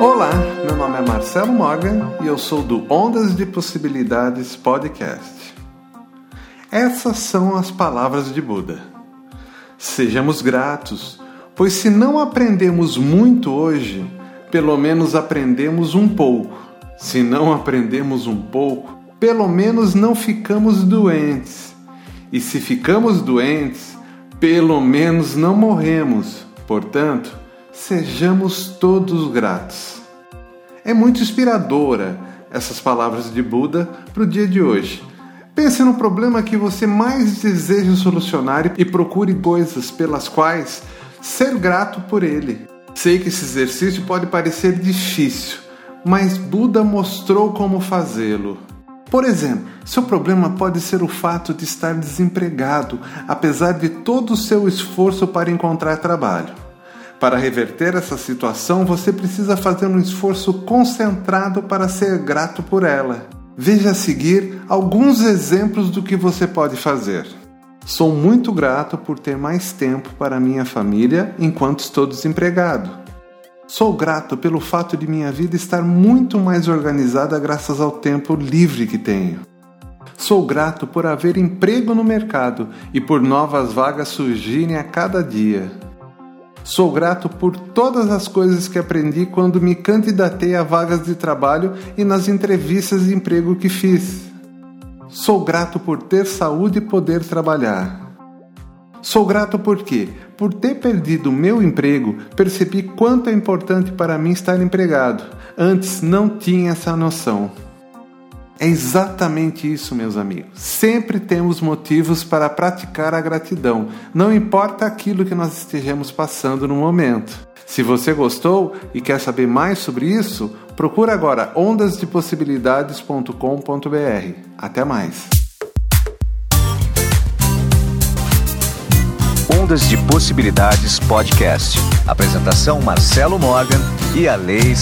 Olá, meu nome é Marcelo Morgan e eu sou do Ondas de Possibilidades Podcast. Essas são as palavras de Buda. Sejamos gratos, pois se não aprendemos muito hoje, pelo menos aprendemos um pouco. Se não aprendemos um pouco, pelo menos não ficamos doentes. E se ficamos doentes, pelo menos não morremos. Portanto, sejamos todos gratos. É muito inspiradora essas palavras de Buda para o dia de hoje. Pense no problema que você mais deseja solucionar e procure coisas pelas quais ser grato por ele. Sei que esse exercício pode parecer difícil, mas Buda mostrou como fazê-lo. Por exemplo, seu problema pode ser o fato de estar desempregado, apesar de todo o seu esforço para encontrar trabalho. Para reverter essa situação, você precisa fazer um esforço concentrado para ser grato por ela. Veja a seguir alguns exemplos do que você pode fazer. Sou muito grato por ter mais tempo para minha família enquanto estou desempregado. Sou grato pelo fato de minha vida estar muito mais organizada graças ao tempo livre que tenho. Sou grato por haver emprego no mercado e por novas vagas surgirem a cada dia. Sou grato por todas as coisas que aprendi quando me candidatei a vagas de trabalho e nas entrevistas de emprego que fiz. Sou grato por ter saúde e poder trabalhar. Sou grato porque, por ter perdido meu emprego, percebi quanto é importante para mim estar empregado. Antes não tinha essa noção. É exatamente isso, meus amigos. Sempre temos motivos para praticar a gratidão, não importa aquilo que nós estejamos passando no momento. Se você gostou e quer saber mais sobre isso, procura agora ondasdepossibilidades.com.br. Até mais. Ondas de Possibilidades Podcast. Apresentação Marcelo Morgan e a Lei.